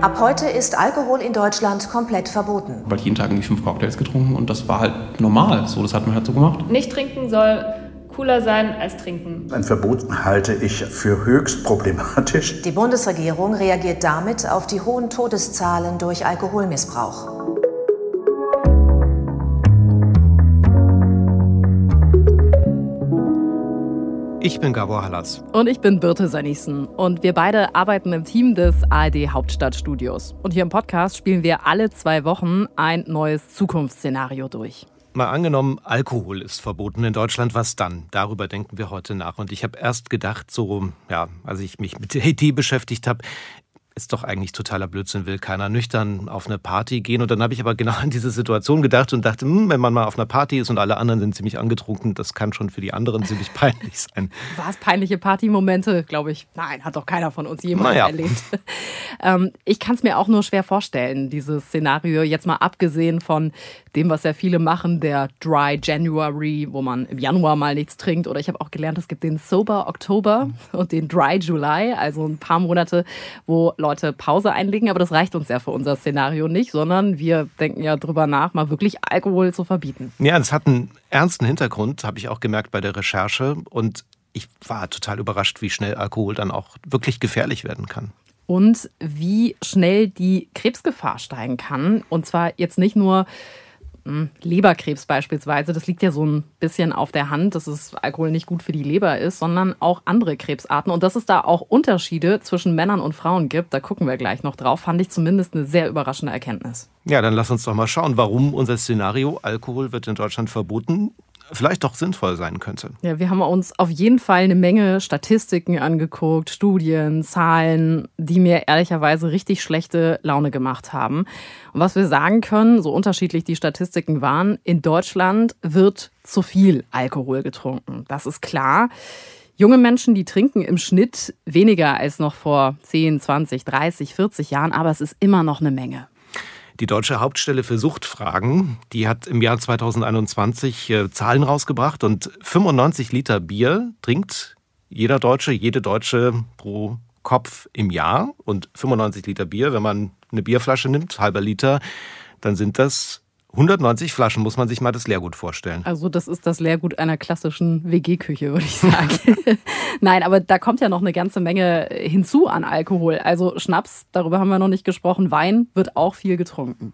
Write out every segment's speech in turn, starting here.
Ab heute ist Alkohol in Deutschland komplett verboten. Weil jeden Tag irgendwie fünf Cocktails getrunken und das war halt normal. So, das hat man halt so gemacht. Nicht trinken soll cooler sein als trinken. Ein Verbot halte ich für höchst problematisch. Die Bundesregierung reagiert damit auf die hohen Todeszahlen durch Alkoholmissbrauch. Ich bin Gabor Hallas. Und ich bin Birte Sönnigsen. Und wir beide arbeiten im Team des ARD Hauptstadtstudios. Und hier im Podcast spielen wir alle zwei Wochen ein neues Zukunftsszenario durch. Mal angenommen, Alkohol ist verboten in Deutschland, was dann? Darüber denken wir heute nach. Und ich habe erst gedacht, so, ja, als ich mich mit der Idee beschäftigt habe, ist doch eigentlich totaler Blödsinn, will keiner nüchtern auf eine Party gehen. Und dann habe ich aber genau an diese Situation gedacht und dachte, hm, wenn man mal auf einer Party ist und alle anderen sind ziemlich angetrunken, das kann schon für die anderen ziemlich peinlich sein. War es peinliche Partymomente? Glaube ich, nein, hat doch keiner von uns jemals naja. erlebt. ähm, ich kann es mir auch nur schwer vorstellen, dieses Szenario, jetzt mal abgesehen von dem, was ja viele machen, der Dry January, wo man im Januar mal nichts trinkt. Oder ich habe auch gelernt, es gibt den Sober Oktober und den Dry July, also ein paar Monate, wo Leute Pause einlegen, aber das reicht uns ja für unser Szenario nicht, sondern wir denken ja drüber nach, mal wirklich Alkohol zu verbieten. Ja, es hat einen ernsten Hintergrund, habe ich auch gemerkt bei der Recherche. Und ich war total überrascht, wie schnell Alkohol dann auch wirklich gefährlich werden kann und wie schnell die Krebsgefahr steigen kann. Und zwar jetzt nicht nur hm, Leberkrebs beispielsweise, das liegt ja so ein bisschen auf der Hand, dass es Alkohol nicht gut für die Leber ist, sondern auch andere Krebsarten. Und dass es da auch Unterschiede zwischen Männern und Frauen gibt, da gucken wir gleich noch drauf, fand ich zumindest eine sehr überraschende Erkenntnis. Ja, dann lass uns doch mal schauen, warum unser Szenario Alkohol wird in Deutschland verboten vielleicht doch sinnvoll sein könnte. Ja, wir haben uns auf jeden Fall eine Menge Statistiken angeguckt, Studien, Zahlen, die mir ehrlicherweise richtig schlechte Laune gemacht haben. Und was wir sagen können, so unterschiedlich die Statistiken waren, in Deutschland wird zu viel Alkohol getrunken. Das ist klar. Junge Menschen, die trinken im Schnitt weniger als noch vor 10, 20, 30, 40 Jahren, aber es ist immer noch eine Menge. Die Deutsche Hauptstelle für Suchtfragen, die hat im Jahr 2021 äh, Zahlen rausgebracht und 95 Liter Bier trinkt jeder Deutsche, jede Deutsche pro Kopf im Jahr. Und 95 Liter Bier, wenn man eine Bierflasche nimmt, halber Liter, dann sind das 190 Flaschen muss man sich mal das Leergut vorstellen. Also das ist das Leergut einer klassischen WG-Küche, würde ich sagen. Nein, aber da kommt ja noch eine ganze Menge hinzu an Alkohol. Also Schnaps, darüber haben wir noch nicht gesprochen, Wein wird auch viel getrunken.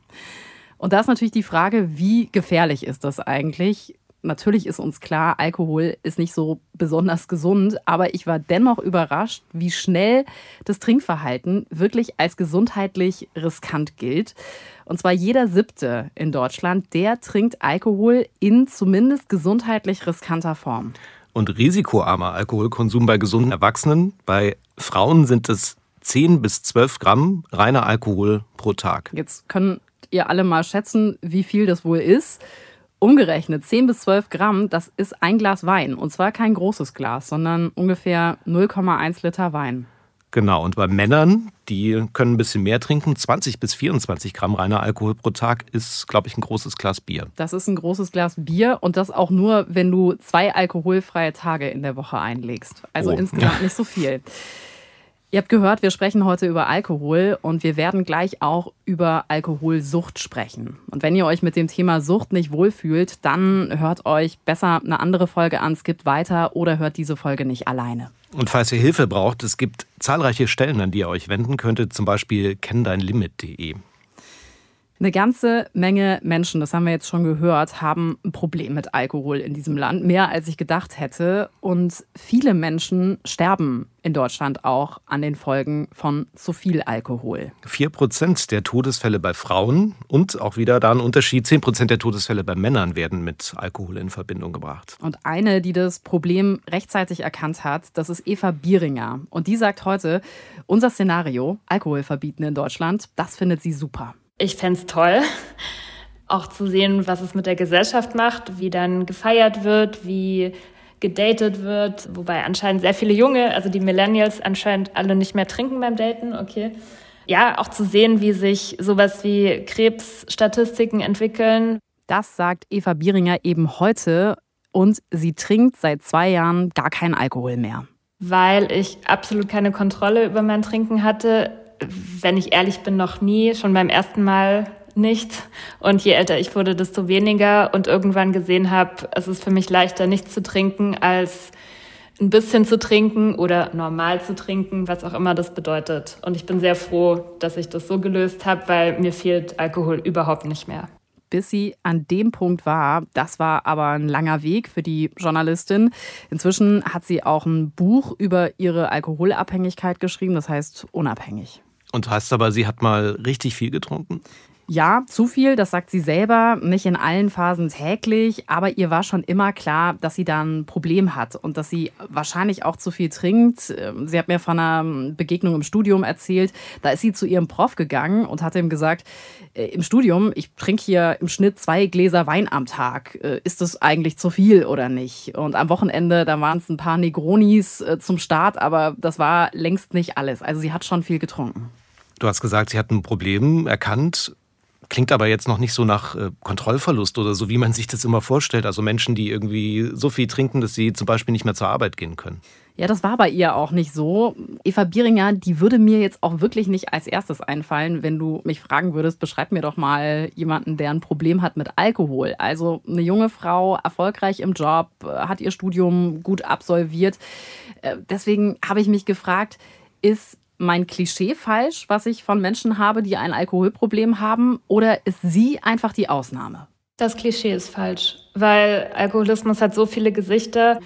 Und da ist natürlich die Frage, wie gefährlich ist das eigentlich? Natürlich ist uns klar, Alkohol ist nicht so besonders gesund, aber ich war dennoch überrascht, wie schnell das Trinkverhalten wirklich als gesundheitlich riskant gilt. Und zwar jeder siebte in Deutschland, der trinkt Alkohol in zumindest gesundheitlich riskanter Form. Und risikoarmer Alkoholkonsum bei gesunden Erwachsenen, bei Frauen sind es 10 bis 12 Gramm reiner Alkohol pro Tag. Jetzt könnt ihr alle mal schätzen, wie viel das wohl ist. Umgerechnet 10 bis 12 Gramm, das ist ein Glas Wein. Und zwar kein großes Glas, sondern ungefähr 0,1 Liter Wein. Genau, und bei Männern, die können ein bisschen mehr trinken, 20 bis 24 Gramm reiner Alkohol pro Tag ist, glaube ich, ein großes Glas Bier. Das ist ein großes Glas Bier und das auch nur, wenn du zwei alkoholfreie Tage in der Woche einlegst. Also oh. insgesamt nicht so viel. Ihr habt gehört, wir sprechen heute über Alkohol und wir werden gleich auch über Alkoholsucht sprechen. Und wenn ihr euch mit dem Thema Sucht nicht wohlfühlt, dann hört euch besser eine andere Folge an, skippt weiter oder hört diese Folge nicht alleine. Und falls ihr Hilfe braucht, es gibt zahlreiche Stellen, an die ihr euch wenden könntet, zum Beispiel kenndeinlimit.de. Eine ganze Menge Menschen, das haben wir jetzt schon gehört, haben ein Problem mit Alkohol in diesem Land, mehr als ich gedacht hätte. Und viele Menschen sterben in Deutschland auch an den Folgen von zu viel Alkohol. Vier Prozent der Todesfälle bei Frauen und auch wieder da ein Unterschied, zehn Prozent der Todesfälle bei Männern werden mit Alkohol in Verbindung gebracht. Und eine, die das Problem rechtzeitig erkannt hat, das ist Eva Bieringer. Und die sagt heute, unser Szenario, Alkohol verbieten in Deutschland, das findet sie super. Ich fände es toll, auch zu sehen, was es mit der Gesellschaft macht, wie dann gefeiert wird, wie gedatet wird, wobei anscheinend sehr viele Junge, also die Millennials anscheinend alle nicht mehr trinken beim Daten, okay. Ja, auch zu sehen, wie sich sowas wie Krebsstatistiken entwickeln. Das sagt Eva Bieringer eben heute und sie trinkt seit zwei Jahren gar keinen Alkohol mehr. Weil ich absolut keine Kontrolle über mein Trinken hatte. Wenn ich ehrlich bin, noch nie. Schon beim ersten Mal nicht. Und je älter ich wurde, desto weniger. Und irgendwann gesehen habe, es ist für mich leichter, nichts zu trinken, als ein bisschen zu trinken oder normal zu trinken, was auch immer das bedeutet. Und ich bin sehr froh, dass ich das so gelöst habe, weil mir fehlt Alkohol überhaupt nicht mehr. Bis sie an dem Punkt war, das war aber ein langer Weg für die Journalistin. Inzwischen hat sie auch ein Buch über ihre Alkoholabhängigkeit geschrieben, das heißt unabhängig. Und heißt aber, sie hat mal richtig viel getrunken? Ja, zu viel, das sagt sie selber, nicht in allen Phasen täglich, aber ihr war schon immer klar, dass sie da ein Problem hat und dass sie wahrscheinlich auch zu viel trinkt. Ähm, sie hat mir von einer Begegnung im Studium erzählt, da ist sie zu ihrem Prof gegangen und hat ihm gesagt, äh, im Studium, ich trinke hier im Schnitt zwei Gläser Wein am Tag. Äh, ist das eigentlich zu viel oder nicht? Und am Wochenende, da waren es ein paar Negronis äh, zum Start, aber das war längst nicht alles. Also sie hat schon viel getrunken. Du hast gesagt, sie hat ein Problem erkannt. Klingt aber jetzt noch nicht so nach äh, Kontrollverlust oder so, wie man sich das immer vorstellt. Also Menschen, die irgendwie so viel trinken, dass sie zum Beispiel nicht mehr zur Arbeit gehen können. Ja, das war bei ihr auch nicht so. Eva Bieringer, die würde mir jetzt auch wirklich nicht als erstes einfallen, wenn du mich fragen würdest, beschreib mir doch mal jemanden, der ein Problem hat mit Alkohol. Also eine junge Frau, erfolgreich im Job, hat ihr Studium gut absolviert. Äh, deswegen habe ich mich gefragt, ist mein Klischee falsch, was ich von Menschen habe, die ein Alkoholproblem haben? Oder ist sie einfach die Ausnahme? Das Klischee ist falsch, weil Alkoholismus hat so viele Gesichter.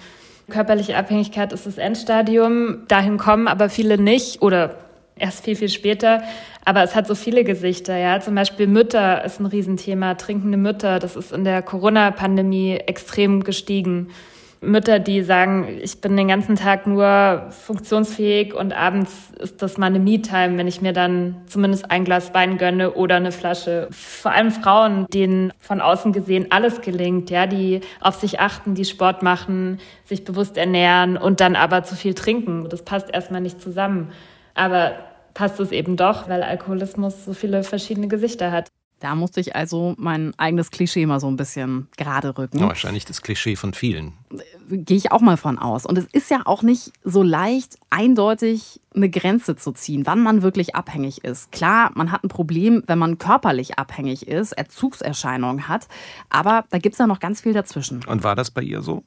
Körperliche Abhängigkeit ist das Endstadium. Dahin kommen aber viele nicht oder erst viel, viel später. Aber es hat so viele Gesichter, ja. Zum Beispiel Mütter ist ein Riesenthema. Trinkende Mütter, das ist in der Corona-Pandemie extrem gestiegen. Mütter, die sagen, ich bin den ganzen Tag nur funktionsfähig und abends ist das meine Me-Time, wenn ich mir dann zumindest ein Glas Wein gönne oder eine Flasche. Vor allem Frauen, denen von außen gesehen alles gelingt, ja, die auf sich achten, die Sport machen, sich bewusst ernähren und dann aber zu viel trinken. Das passt erstmal nicht zusammen. Aber passt es eben doch, weil Alkoholismus so viele verschiedene Gesichter hat. Da musste ich also mein eigenes Klischee mal so ein bisschen gerade rücken. Ja, wahrscheinlich das Klischee von vielen. Gehe ich auch mal von aus. Und es ist ja auch nicht so leicht, eindeutig eine Grenze zu ziehen, wann man wirklich abhängig ist. Klar, man hat ein Problem, wenn man körperlich abhängig ist, Erzugserscheinungen hat. Aber da gibt es ja noch ganz viel dazwischen. Und war das bei ihr so?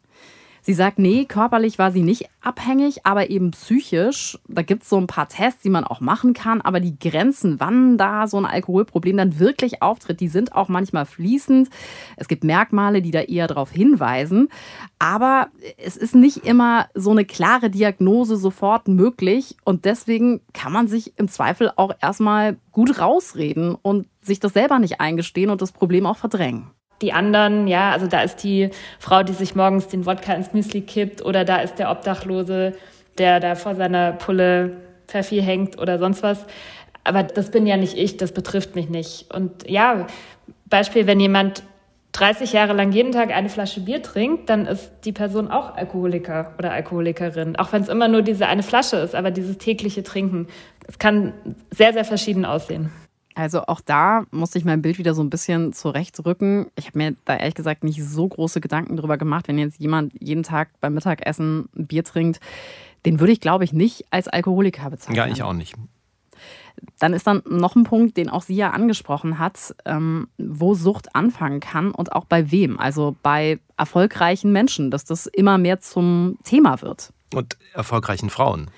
Sie sagt, nee, körperlich war sie nicht abhängig, aber eben psychisch. Da gibt es so ein paar Tests, die man auch machen kann, aber die Grenzen, wann da so ein Alkoholproblem dann wirklich auftritt, die sind auch manchmal fließend. Es gibt Merkmale, die da eher darauf hinweisen, aber es ist nicht immer so eine klare Diagnose sofort möglich und deswegen kann man sich im Zweifel auch erstmal gut rausreden und sich das selber nicht eingestehen und das Problem auch verdrängen die anderen, ja, also da ist die Frau, die sich morgens den Wodka ins Müsli kippt oder da ist der Obdachlose, der da vor seiner Pulle Pfeffi hängt oder sonst was. Aber das bin ja nicht ich, das betrifft mich nicht. Und ja, Beispiel, wenn jemand 30 Jahre lang jeden Tag eine Flasche Bier trinkt, dann ist die Person auch Alkoholiker oder Alkoholikerin. Auch wenn es immer nur diese eine Flasche ist, aber dieses tägliche Trinken. Es kann sehr, sehr verschieden aussehen. Also auch da musste ich mein Bild wieder so ein bisschen zurechtrücken. Ich habe mir da ehrlich gesagt nicht so große Gedanken drüber gemacht, wenn jetzt jemand jeden Tag beim Mittagessen ein Bier trinkt, den würde ich, glaube ich, nicht als Alkoholiker bezeichnen. Ja, ich auch nicht. Dann ist dann noch ein Punkt, den auch sie ja angesprochen hat, ähm, wo Sucht anfangen kann und auch bei wem. Also bei erfolgreichen Menschen, dass das immer mehr zum Thema wird. Und erfolgreichen Frauen.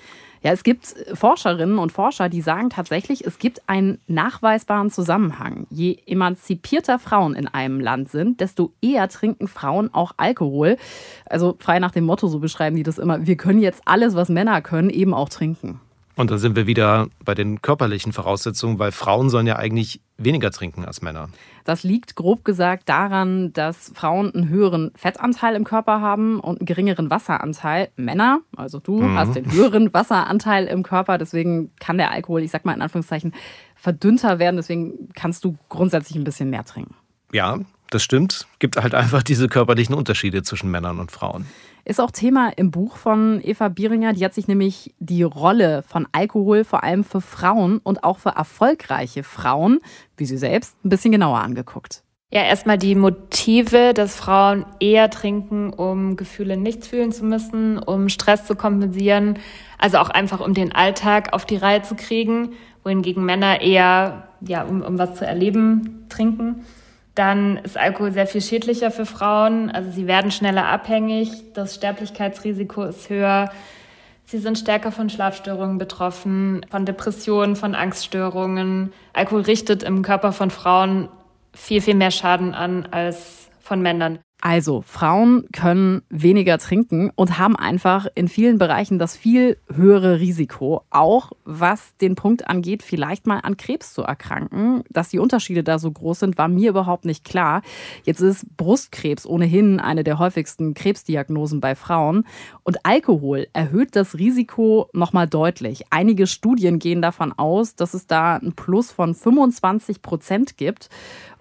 Ja, es gibt Forscherinnen und Forscher, die sagen tatsächlich, es gibt einen nachweisbaren Zusammenhang. Je emanzipierter Frauen in einem Land sind, desto eher trinken Frauen auch Alkohol. Also frei nach dem Motto, so beschreiben die das immer, wir können jetzt alles, was Männer können, eben auch trinken. Und da sind wir wieder bei den körperlichen Voraussetzungen, weil Frauen sollen ja eigentlich weniger trinken als Männer. Das liegt grob gesagt daran, dass Frauen einen höheren Fettanteil im Körper haben und einen geringeren Wasseranteil. Männer, also du, mhm. hast den höheren Wasseranteil im Körper. Deswegen kann der Alkohol, ich sag mal in Anführungszeichen, verdünnter werden. Deswegen kannst du grundsätzlich ein bisschen mehr trinken. Ja, das stimmt. Gibt halt einfach diese körperlichen Unterschiede zwischen Männern und Frauen. Ist auch Thema im Buch von Eva Bieringer. Die hat sich nämlich die Rolle von Alkohol vor allem für Frauen und auch für erfolgreiche Frauen, wie sie selbst, ein bisschen genauer angeguckt. Ja, erstmal die Motive, dass Frauen eher trinken, um Gefühle nicht fühlen zu müssen, um Stress zu kompensieren, also auch einfach um den Alltag auf die Reihe zu kriegen, wohingegen Männer eher, ja, um, um was zu erleben, trinken. Dann ist Alkohol sehr viel schädlicher für Frauen, also sie werden schneller abhängig, das Sterblichkeitsrisiko ist höher, Sie sind stärker von Schlafstörungen betroffen, von Depressionen, von Angststörungen. Alkohol richtet im Körper von Frauen viel, viel mehr Schaden an als von Männern. Also, Frauen können weniger trinken und haben einfach in vielen Bereichen das viel höhere Risiko, auch was den Punkt angeht, vielleicht mal an Krebs zu erkranken. Dass die Unterschiede da so groß sind, war mir überhaupt nicht klar. Jetzt ist Brustkrebs ohnehin eine der häufigsten Krebsdiagnosen bei Frauen und Alkohol erhöht das Risiko nochmal deutlich. Einige Studien gehen davon aus, dass es da ein Plus von 25 Prozent gibt.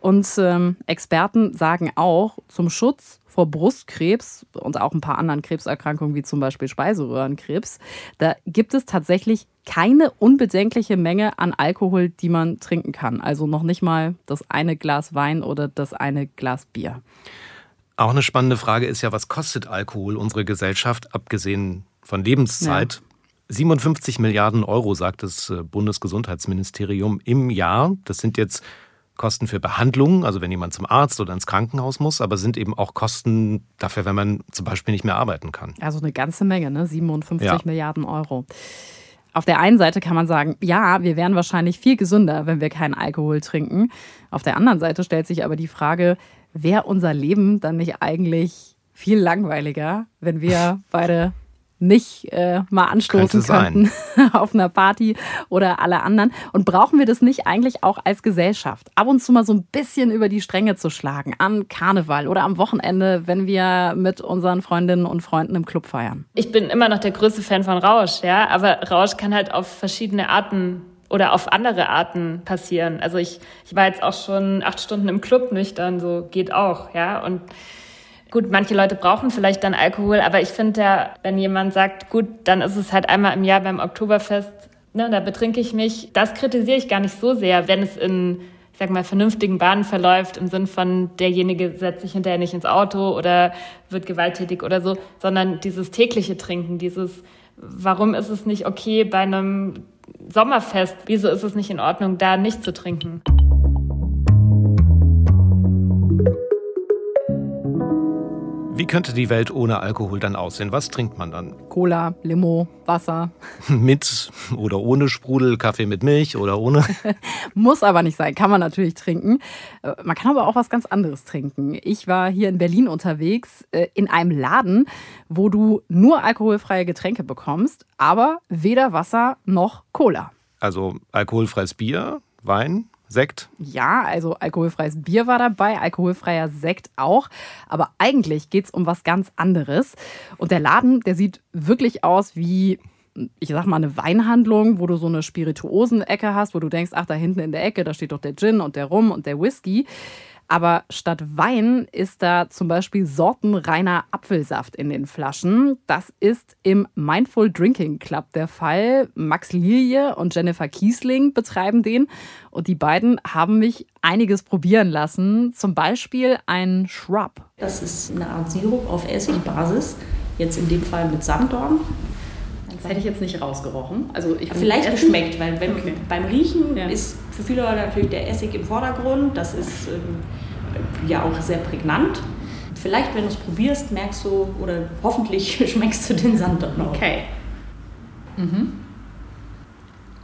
Und ähm, Experten sagen auch, zum Schutz vor Brustkrebs und auch ein paar anderen Krebserkrankungen wie zum Beispiel Speiseröhrenkrebs, da gibt es tatsächlich keine unbedenkliche Menge an Alkohol, die man trinken kann. Also noch nicht mal das eine Glas Wein oder das eine Glas Bier. Auch eine spannende Frage ist ja, was kostet Alkohol unsere Gesellschaft, abgesehen von Lebenszeit? Ja. 57 Milliarden Euro, sagt das äh, Bundesgesundheitsministerium im Jahr. Das sind jetzt Kosten für Behandlungen, also wenn jemand zum Arzt oder ins Krankenhaus muss, aber sind eben auch Kosten dafür, wenn man zum Beispiel nicht mehr arbeiten kann. Also eine ganze Menge, ne? 57 ja. Milliarden Euro. Auf der einen Seite kann man sagen, ja, wir wären wahrscheinlich viel gesünder, wenn wir keinen Alkohol trinken. Auf der anderen Seite stellt sich aber die Frage, wäre unser Leben dann nicht eigentlich viel langweiliger, wenn wir beide nicht äh, mal anstoßen könnten auf einer Party oder alle anderen. Und brauchen wir das nicht eigentlich auch als Gesellschaft? Ab und zu mal so ein bisschen über die Stränge zu schlagen an Karneval oder am Wochenende, wenn wir mit unseren Freundinnen und Freunden im Club feiern. Ich bin immer noch der größte Fan von Rausch, ja, aber Rausch kann halt auf verschiedene Arten oder auf andere Arten passieren. Also ich, ich war jetzt auch schon acht Stunden im Club nüchtern, so geht auch, ja. Und Gut, manche Leute brauchen vielleicht dann Alkohol, aber ich finde ja, wenn jemand sagt, gut, dann ist es halt einmal im Jahr beim Oktoberfest, ne, da betrinke ich mich, das kritisiere ich gar nicht so sehr, wenn es in, ich sag mal, vernünftigen Bahnen verläuft, im Sinn von derjenige setzt sich hinterher nicht ins Auto oder wird gewalttätig oder so, sondern dieses tägliche Trinken, dieses, warum ist es nicht okay bei einem Sommerfest, wieso ist es nicht in Ordnung, da nicht zu trinken? Wie könnte die Welt ohne Alkohol dann aussehen? Was trinkt man dann? Cola, Limo, Wasser. mit oder ohne Sprudel, Kaffee mit Milch oder ohne? Muss aber nicht sein, kann man natürlich trinken. Äh, man kann aber auch was ganz anderes trinken. Ich war hier in Berlin unterwegs äh, in einem Laden, wo du nur alkoholfreie Getränke bekommst, aber weder Wasser noch Cola. Also alkoholfreies Bier, Wein, Sekt? Ja, also alkoholfreies Bier war dabei, alkoholfreier Sekt auch. Aber eigentlich geht es um was ganz anderes. Und der Laden, der sieht wirklich aus wie ich sag mal, eine Weinhandlung, wo du so eine Spirituosenecke hast, wo du denkst, ach, da hinten in der Ecke, da steht doch der Gin und der Rum und der Whisky. Aber statt Wein ist da zum Beispiel sortenreiner Apfelsaft in den Flaschen. Das ist im Mindful Drinking Club der Fall. Max Lilie und Jennifer Kiesling betreiben den. Und die beiden haben mich einiges probieren lassen. Zum Beispiel ein Shrub. Das ist eine Art Sirup auf Essigbasis. Jetzt in dem Fall mit Sanddorn. Das hätte ich jetzt nicht rausgerochen. Also ich Vielleicht geschmeckt, weil wenn, okay. beim Riechen ja. ist für viele Leute natürlich der Essig im Vordergrund. Das ist ähm, ja auch sehr prägnant. Vielleicht, wenn du es probierst, merkst du oder hoffentlich schmeckst du den Sand doch noch. Okay. Mhm.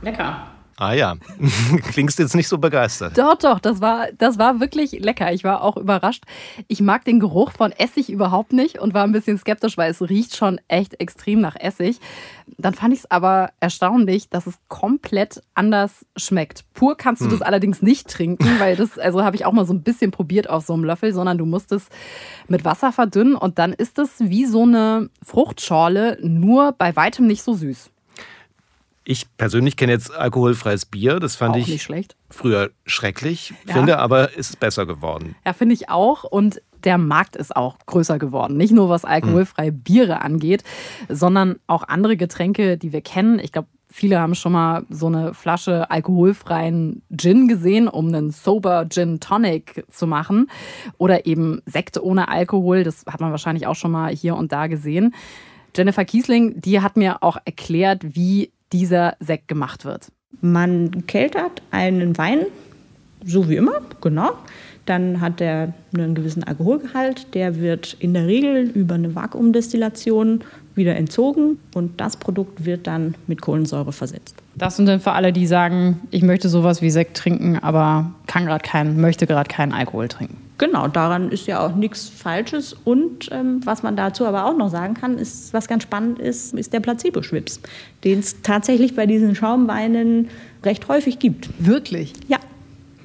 Lecker. Ah ja, klingst jetzt nicht so begeistert. Doch, doch, das war, das war wirklich lecker. Ich war auch überrascht. Ich mag den Geruch von Essig überhaupt nicht und war ein bisschen skeptisch, weil es riecht schon echt extrem nach Essig. Dann fand ich es aber erstaunlich, dass es komplett anders schmeckt. Pur kannst du hm. das allerdings nicht trinken, weil das, also habe ich auch mal so ein bisschen probiert auf so einem Löffel, sondern du musst es mit Wasser verdünnen und dann ist es wie so eine Fruchtschorle, nur bei weitem nicht so süß. Ich persönlich kenne jetzt alkoholfreies Bier. Das fand auch ich früher schrecklich, ja. finde aber ist besser geworden. Ja, finde ich auch. Und der Markt ist auch größer geworden. Nicht nur was alkoholfreie Biere angeht, sondern auch andere Getränke, die wir kennen. Ich glaube, Viele haben schon mal so eine Flasche alkoholfreien Gin gesehen, um einen Sober Gin Tonic zu machen. Oder eben Sekt ohne Alkohol. Das hat man wahrscheinlich auch schon mal hier und da gesehen. Jennifer Kiesling, die hat mir auch erklärt, wie dieser Sekt gemacht wird. Man keltert einen Wein, so wie immer, genau. Dann hat er einen gewissen Alkoholgehalt. Der wird in der Regel über eine Vakuumdestillation wieder entzogen und das Produkt wird dann mit Kohlensäure versetzt. Das sind dann für alle, die sagen, ich möchte sowas wie Sekt trinken, aber kann gerade keinen, möchte gerade keinen Alkohol trinken. Genau, daran ist ja auch nichts Falsches. Und ähm, was man dazu aber auch noch sagen kann, ist, was ganz spannend ist, ist der Placebo-Schwips, den es tatsächlich bei diesen Schaumweinen recht häufig gibt. Wirklich? Ja.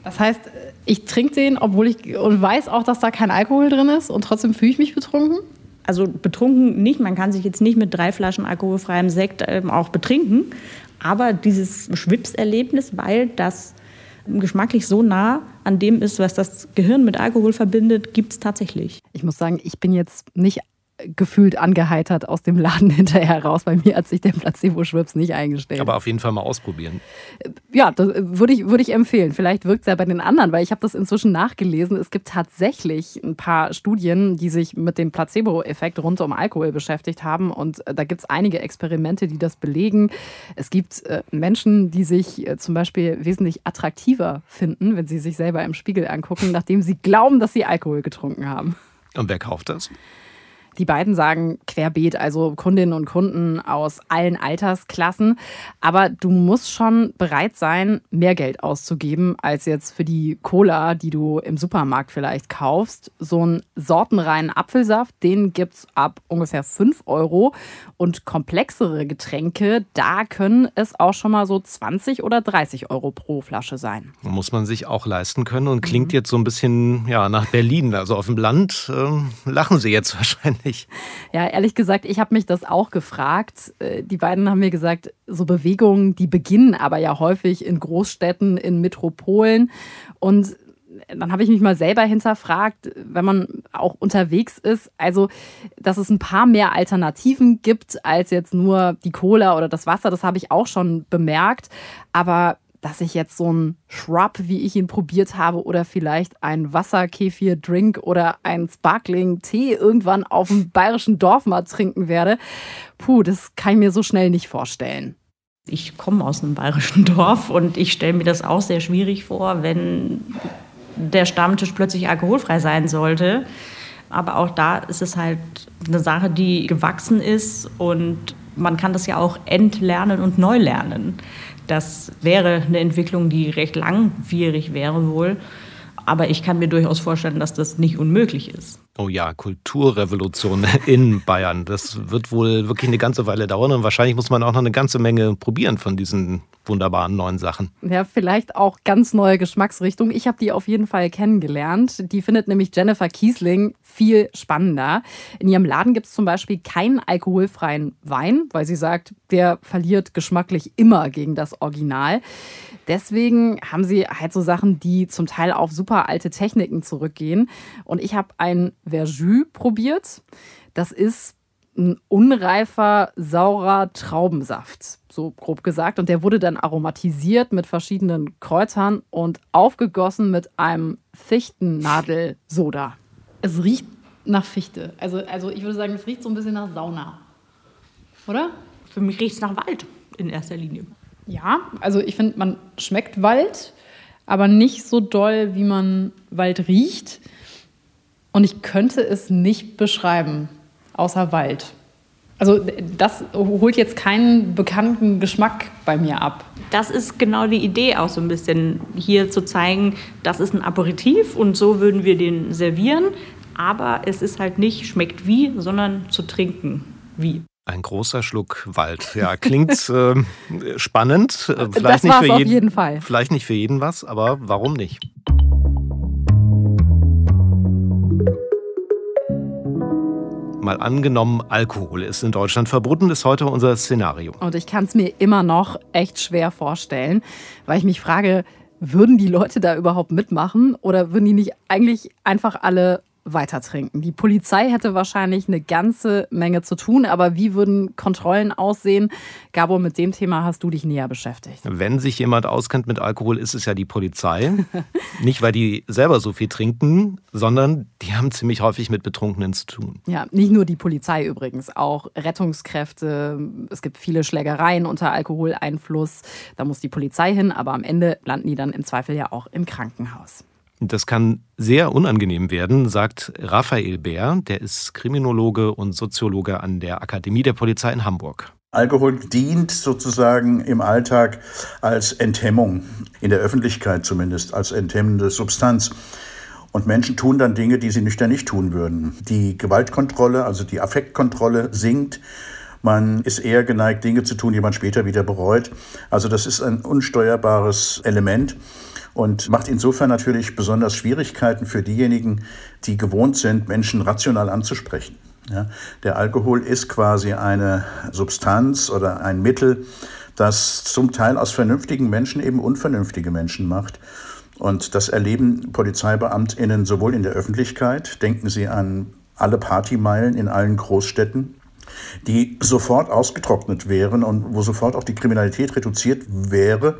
Das heißt, ich trinke den, obwohl ich und weiß auch, dass da kein Alkohol drin ist und trotzdem fühle ich mich betrunken? Also betrunken nicht, man kann sich jetzt nicht mit drei Flaschen alkoholfreiem Sekt ähm, auch betrinken, aber dieses Schwipserlebnis, weil das geschmacklich so nah an dem ist, was das Gehirn mit Alkohol verbindet, gibt es tatsächlich. Ich muss sagen, ich bin jetzt nicht gefühlt angeheitert aus dem Laden hinterher raus. Bei mir hat sich der Placebo-Schwips nicht eingestellt. Aber auf jeden Fall mal ausprobieren. Ja, das würde ich, würde ich empfehlen. Vielleicht wirkt es ja bei den anderen, weil ich habe das inzwischen nachgelesen. Es gibt tatsächlich ein paar Studien, die sich mit dem Placebo-Effekt rund um Alkohol beschäftigt haben. Und äh, da gibt es einige Experimente, die das belegen. Es gibt äh, Menschen, die sich äh, zum Beispiel wesentlich attraktiver finden, wenn sie sich selber im Spiegel angucken, nachdem sie glauben, dass sie Alkohol getrunken haben. Und wer kauft das? Die beiden sagen querbeet, also Kundinnen und Kunden aus allen Altersklassen. Aber du musst schon bereit sein, mehr Geld auszugeben als jetzt für die Cola, die du im Supermarkt vielleicht kaufst. So einen sortenreinen Apfelsaft, den gibt es ab ungefähr 5 Euro. Und komplexere Getränke, da können es auch schon mal so 20 oder 30 Euro pro Flasche sein. Muss man sich auch leisten können und klingt mhm. jetzt so ein bisschen ja, nach Berlin. Also auf dem Land äh, lachen sie jetzt wahrscheinlich nicht. Ja, ehrlich gesagt, ich habe mich das auch gefragt. Äh, die beiden haben mir gesagt, so Bewegungen, die beginnen aber ja häufig in Großstädten, in Metropolen. Und dann habe ich mich mal selber hinterfragt, wenn man auch unterwegs ist, also dass es ein paar mehr Alternativen gibt als jetzt nur die Cola oder das Wasser, das habe ich auch schon bemerkt. Aber dass ich jetzt so einen Shrub, wie ich ihn probiert habe, oder vielleicht ein Wasserkefir-Drink oder ein Sparkling-Tee irgendwann auf dem bayerischen Dorf mal trinken werde, puh, das kann ich mir so schnell nicht vorstellen. Ich komme aus einem bayerischen Dorf und ich stelle mir das auch sehr schwierig vor, wenn der Stammtisch plötzlich alkoholfrei sein sollte. Aber auch da ist es halt eine Sache, die gewachsen ist und man kann das ja auch entlernen und neu lernen. Das wäre eine Entwicklung, die recht langwierig wäre wohl. Aber ich kann mir durchaus vorstellen, dass das nicht unmöglich ist. Oh ja, Kulturrevolution in Bayern. Das wird wohl wirklich eine ganze Weile dauern und wahrscheinlich muss man auch noch eine ganze Menge probieren von diesen wunderbaren neuen Sachen. Ja, vielleicht auch ganz neue Geschmacksrichtungen. Ich habe die auf jeden Fall kennengelernt. Die findet nämlich Jennifer Kiesling viel spannender. In ihrem Laden gibt es zum Beispiel keinen alkoholfreien Wein, weil sie sagt, der verliert geschmacklich immer gegen das Original. Deswegen haben sie halt so Sachen, die zum Teil auf super alte Techniken zurückgehen. Und ich habe ein Verjus probiert. Das ist ein unreifer, saurer Traubensaft, so grob gesagt. Und der wurde dann aromatisiert mit verschiedenen Kräutern und aufgegossen mit einem Fichtennadelsoda. Es riecht nach Fichte. Also, also ich würde sagen, es riecht so ein bisschen nach Sauna. Oder? Für mich riecht es nach Wald in erster Linie. Ja, also ich finde, man schmeckt Wald, aber nicht so doll, wie man Wald riecht. Und ich könnte es nicht beschreiben, außer Wald. Also das holt jetzt keinen bekannten Geschmack bei mir ab. Das ist genau die Idee auch so ein bisschen, hier zu zeigen, das ist ein Aperitif und so würden wir den servieren. Aber es ist halt nicht schmeckt wie, sondern zu trinken wie. Ein großer Schluck Wald. Ja, klingt äh, spannend. Vielleicht das nicht für jeden, jeden Fall. Vielleicht nicht für jeden was, aber warum nicht? Mal angenommen, Alkohol ist in Deutschland verboten, ist heute unser Szenario. Und ich kann es mir immer noch echt schwer vorstellen, weil ich mich frage, würden die Leute da überhaupt mitmachen oder würden die nicht eigentlich einfach alle weiter trinken. Die Polizei hätte wahrscheinlich eine ganze Menge zu tun, aber wie würden Kontrollen aussehen? Gabo, mit dem Thema hast du dich näher beschäftigt. Wenn sich jemand auskennt mit Alkohol, ist es ja die Polizei. Nicht, weil die selber so viel trinken, sondern die haben ziemlich häufig mit Betrunkenen zu tun. Ja, nicht nur die Polizei übrigens, auch Rettungskräfte. Es gibt viele Schlägereien unter Alkoholeinfluss. Da muss die Polizei hin, aber am Ende landen die dann im Zweifel ja auch im Krankenhaus. Das kann sehr unangenehm werden, sagt Raphael Bär, der ist Kriminologe und Soziologe an der Akademie der Polizei in Hamburg. Alkohol dient sozusagen im Alltag als Enthemmung, in der Öffentlichkeit zumindest, als enthemmende Substanz. Und Menschen tun dann Dinge, die sie nüchtern nicht tun würden. Die Gewaltkontrolle, also die Affektkontrolle sinkt. Man ist eher geneigt, Dinge zu tun, die man später wieder bereut. Also das ist ein unsteuerbares Element und macht insofern natürlich besonders Schwierigkeiten für diejenigen, die gewohnt sind, Menschen rational anzusprechen. Ja, der Alkohol ist quasi eine Substanz oder ein Mittel, das zum Teil aus vernünftigen Menschen eben unvernünftige Menschen macht. Und das erleben PolizeibeamtInnen sowohl in der Öffentlichkeit, denken Sie an alle Partymeilen in allen Großstädten, die sofort ausgetrocknet wären und wo sofort auch die Kriminalität reduziert wäre,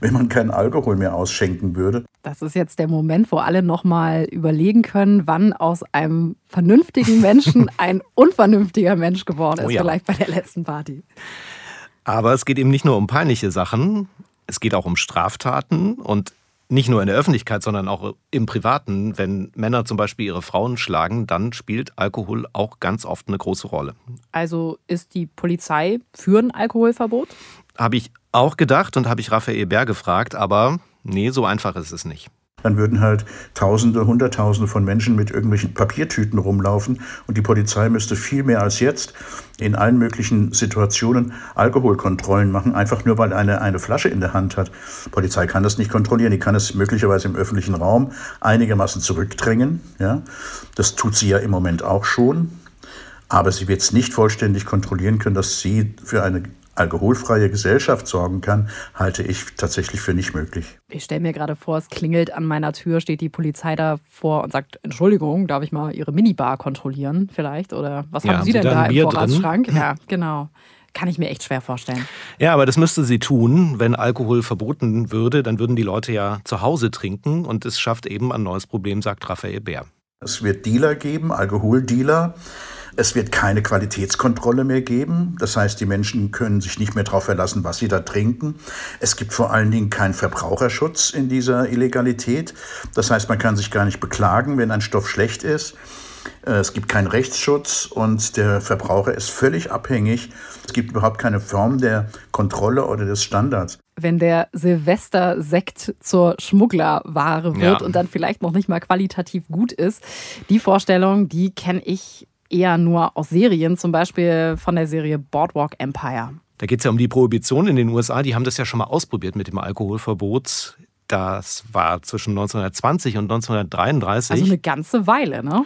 wenn man keinen Alkohol mehr ausschenken würde. Das ist jetzt der Moment, wo alle nochmal überlegen können, wann aus einem vernünftigen Menschen ein unvernünftiger Mensch geworden ist, oh ja. vielleicht bei der letzten Party. Aber es geht eben nicht nur um peinliche Sachen, es geht auch um Straftaten und nicht nur in der Öffentlichkeit, sondern auch im Privaten. Wenn Männer zum Beispiel ihre Frauen schlagen, dann spielt Alkohol auch ganz oft eine große Rolle. Also ist die Polizei für ein Alkoholverbot? Habe ich auch gedacht und habe ich Raphael Bär gefragt, aber nee, so einfach ist es nicht dann würden halt Tausende, Hunderttausende von Menschen mit irgendwelchen Papiertüten rumlaufen und die Polizei müsste viel mehr als jetzt in allen möglichen Situationen Alkoholkontrollen machen, einfach nur weil eine eine Flasche in der Hand hat. Die Polizei kann das nicht kontrollieren, die kann es möglicherweise im öffentlichen Raum einigermaßen zurückdrängen. Ja? Das tut sie ja im Moment auch schon. Aber sie wird es nicht vollständig kontrollieren können, dass sie für eine alkoholfreie Gesellschaft sorgen kann, halte ich tatsächlich für nicht möglich. Ich stelle mir gerade vor, es klingelt an meiner Tür, steht die Polizei davor und sagt, Entschuldigung, darf ich mal Ihre Minibar kontrollieren vielleicht? Oder was ja, haben Sie, Sie denn da im Vorratsschrank? Drin? Ja, genau. Kann ich mir echt schwer vorstellen. Ja, aber das müsste sie tun. Wenn Alkohol verboten würde, dann würden die Leute ja zu Hause trinken und es schafft eben ein neues Problem, sagt Raphael Bär. Es wird Dealer geben, Alkoholdealer. Es wird keine Qualitätskontrolle mehr geben. Das heißt, die Menschen können sich nicht mehr darauf verlassen, was sie da trinken. Es gibt vor allen Dingen keinen Verbraucherschutz in dieser Illegalität. Das heißt, man kann sich gar nicht beklagen, wenn ein Stoff schlecht ist. Äh, es gibt keinen Rechtsschutz und der Verbraucher ist völlig abhängig. Es gibt überhaupt keine Form der Kontrolle oder des Standards. Wenn der Silvester-Sekt zur Schmugglerware wird ja. und dann vielleicht noch nicht mal qualitativ gut ist, die Vorstellung, die kenne ich eher nur aus Serien, zum Beispiel von der Serie Boardwalk Empire. Da geht es ja um die Prohibition in den USA. Die haben das ja schon mal ausprobiert mit dem Alkoholverbot. Das war zwischen 1920 und 1933. Also eine ganze Weile, ne?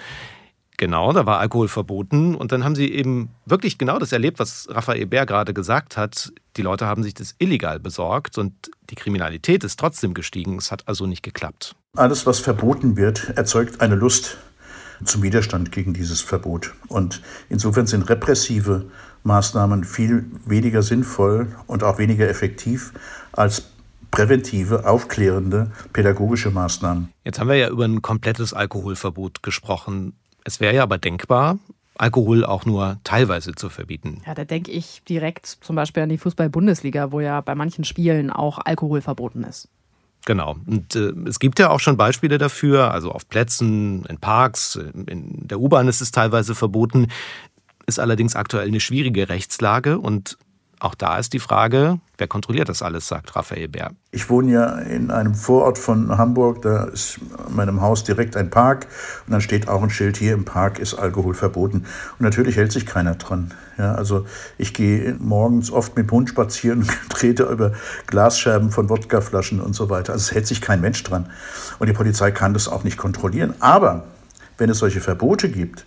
Genau, da war Alkohol verboten. Und dann haben sie eben wirklich genau das erlebt, was Raphael Bär gerade gesagt hat. Die Leute haben sich das illegal besorgt und die Kriminalität ist trotzdem gestiegen. Es hat also nicht geklappt. Alles, was verboten wird, erzeugt eine Lust zum Widerstand gegen dieses Verbot. Und insofern sind repressive Maßnahmen viel weniger sinnvoll und auch weniger effektiv als präventive, aufklärende, pädagogische Maßnahmen. Jetzt haben wir ja über ein komplettes Alkoholverbot gesprochen. Es wäre ja aber denkbar, Alkohol auch nur teilweise zu verbieten. Ja, da denke ich direkt zum Beispiel an die Fußball-Bundesliga, wo ja bei manchen Spielen auch Alkohol verboten ist. Genau. Und äh, es gibt ja auch schon Beispiele dafür, also auf Plätzen, in Parks, in der U-Bahn ist es teilweise verboten, ist allerdings aktuell eine schwierige Rechtslage und auch da ist die Frage, wer kontrolliert das alles, sagt Raphael Bär. Ich wohne ja in einem Vorort von Hamburg, da ist an meinem Haus direkt ein Park und dann steht auch ein Schild, hier im Park ist Alkohol verboten. Und natürlich hält sich keiner dran. Ja, also ich gehe morgens oft mit dem Hund spazieren und trete über Glasscherben von Wodkaflaschen und so weiter. Also es hält sich kein Mensch dran. Und die Polizei kann das auch nicht kontrollieren. Aber wenn es solche Verbote gibt,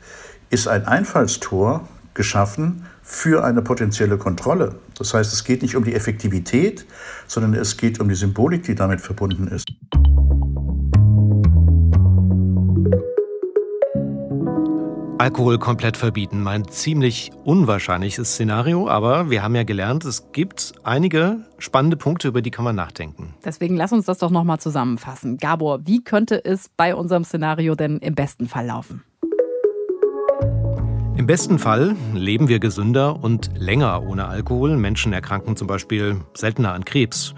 ist ein Einfallstor geschaffen für eine potenzielle Kontrolle. Das heißt, es geht nicht um die Effektivität, sondern es geht um die Symbolik, die damit verbunden ist. Alkohol komplett verbieten. Ein ziemlich unwahrscheinliches Szenario, aber wir haben ja gelernt, es gibt einige spannende Punkte, über die kann man nachdenken. Deswegen lass uns das doch nochmal zusammenfassen. Gabor, wie könnte es bei unserem Szenario denn im besten Fall laufen? Im besten Fall leben wir gesünder und länger ohne Alkohol. Menschen erkranken zum Beispiel seltener an Krebs.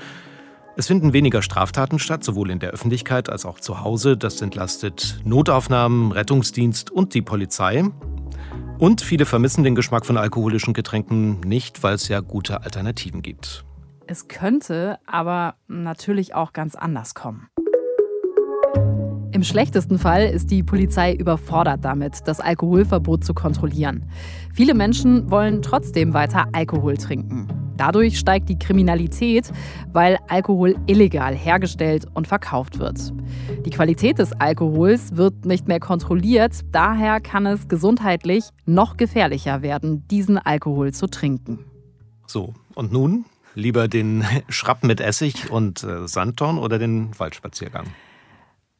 Es finden weniger Straftaten statt, sowohl in der Öffentlichkeit als auch zu Hause. Das entlastet Notaufnahmen, Rettungsdienst und die Polizei. Und viele vermissen den Geschmack von alkoholischen Getränken nicht, weil es ja gute Alternativen gibt. Es könnte aber natürlich auch ganz anders kommen. Im schlechtesten Fall ist die Polizei überfordert damit, das Alkoholverbot zu kontrollieren. Viele Menschen wollen trotzdem weiter Alkohol trinken. Dadurch steigt die Kriminalität, weil Alkohol illegal hergestellt und verkauft wird. Die Qualität des Alkohols wird nicht mehr kontrolliert, daher kann es gesundheitlich noch gefährlicher werden, diesen Alkohol zu trinken. So, und nun lieber den Schrapp mit Essig und äh, Sandtorn oder den Waldspaziergang?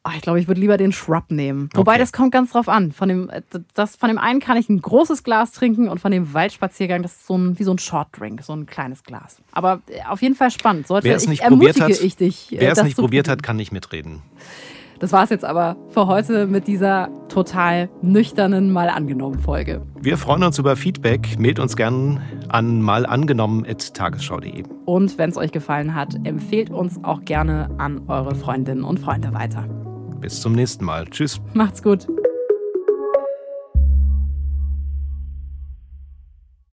Oh, ich glaube, ich würde lieber den Shrub nehmen. Wobei, okay. das kommt ganz drauf an. Von dem, äh, das, von dem einen kann ich ein großes Glas trinken und von dem Waldspaziergang, das ist so ein, wie so ein Shortdrink, so ein kleines Glas. Aber äh, auf jeden Fall spannend. Sollte, wer es nicht probiert hat, ich dich, äh, wer es nicht probiert hat, kann nicht mitreden. Das war es jetzt aber für heute mit dieser total nüchternen Mal angenommen Folge. Wir freuen uns über Feedback. Mailt uns gerne an malangenommen.tagesschau.de. Und wenn es euch gefallen hat, empfehlt uns auch gerne an eure Freundinnen und Freunde weiter. Bis zum nächsten Mal. Tschüss. Macht's gut.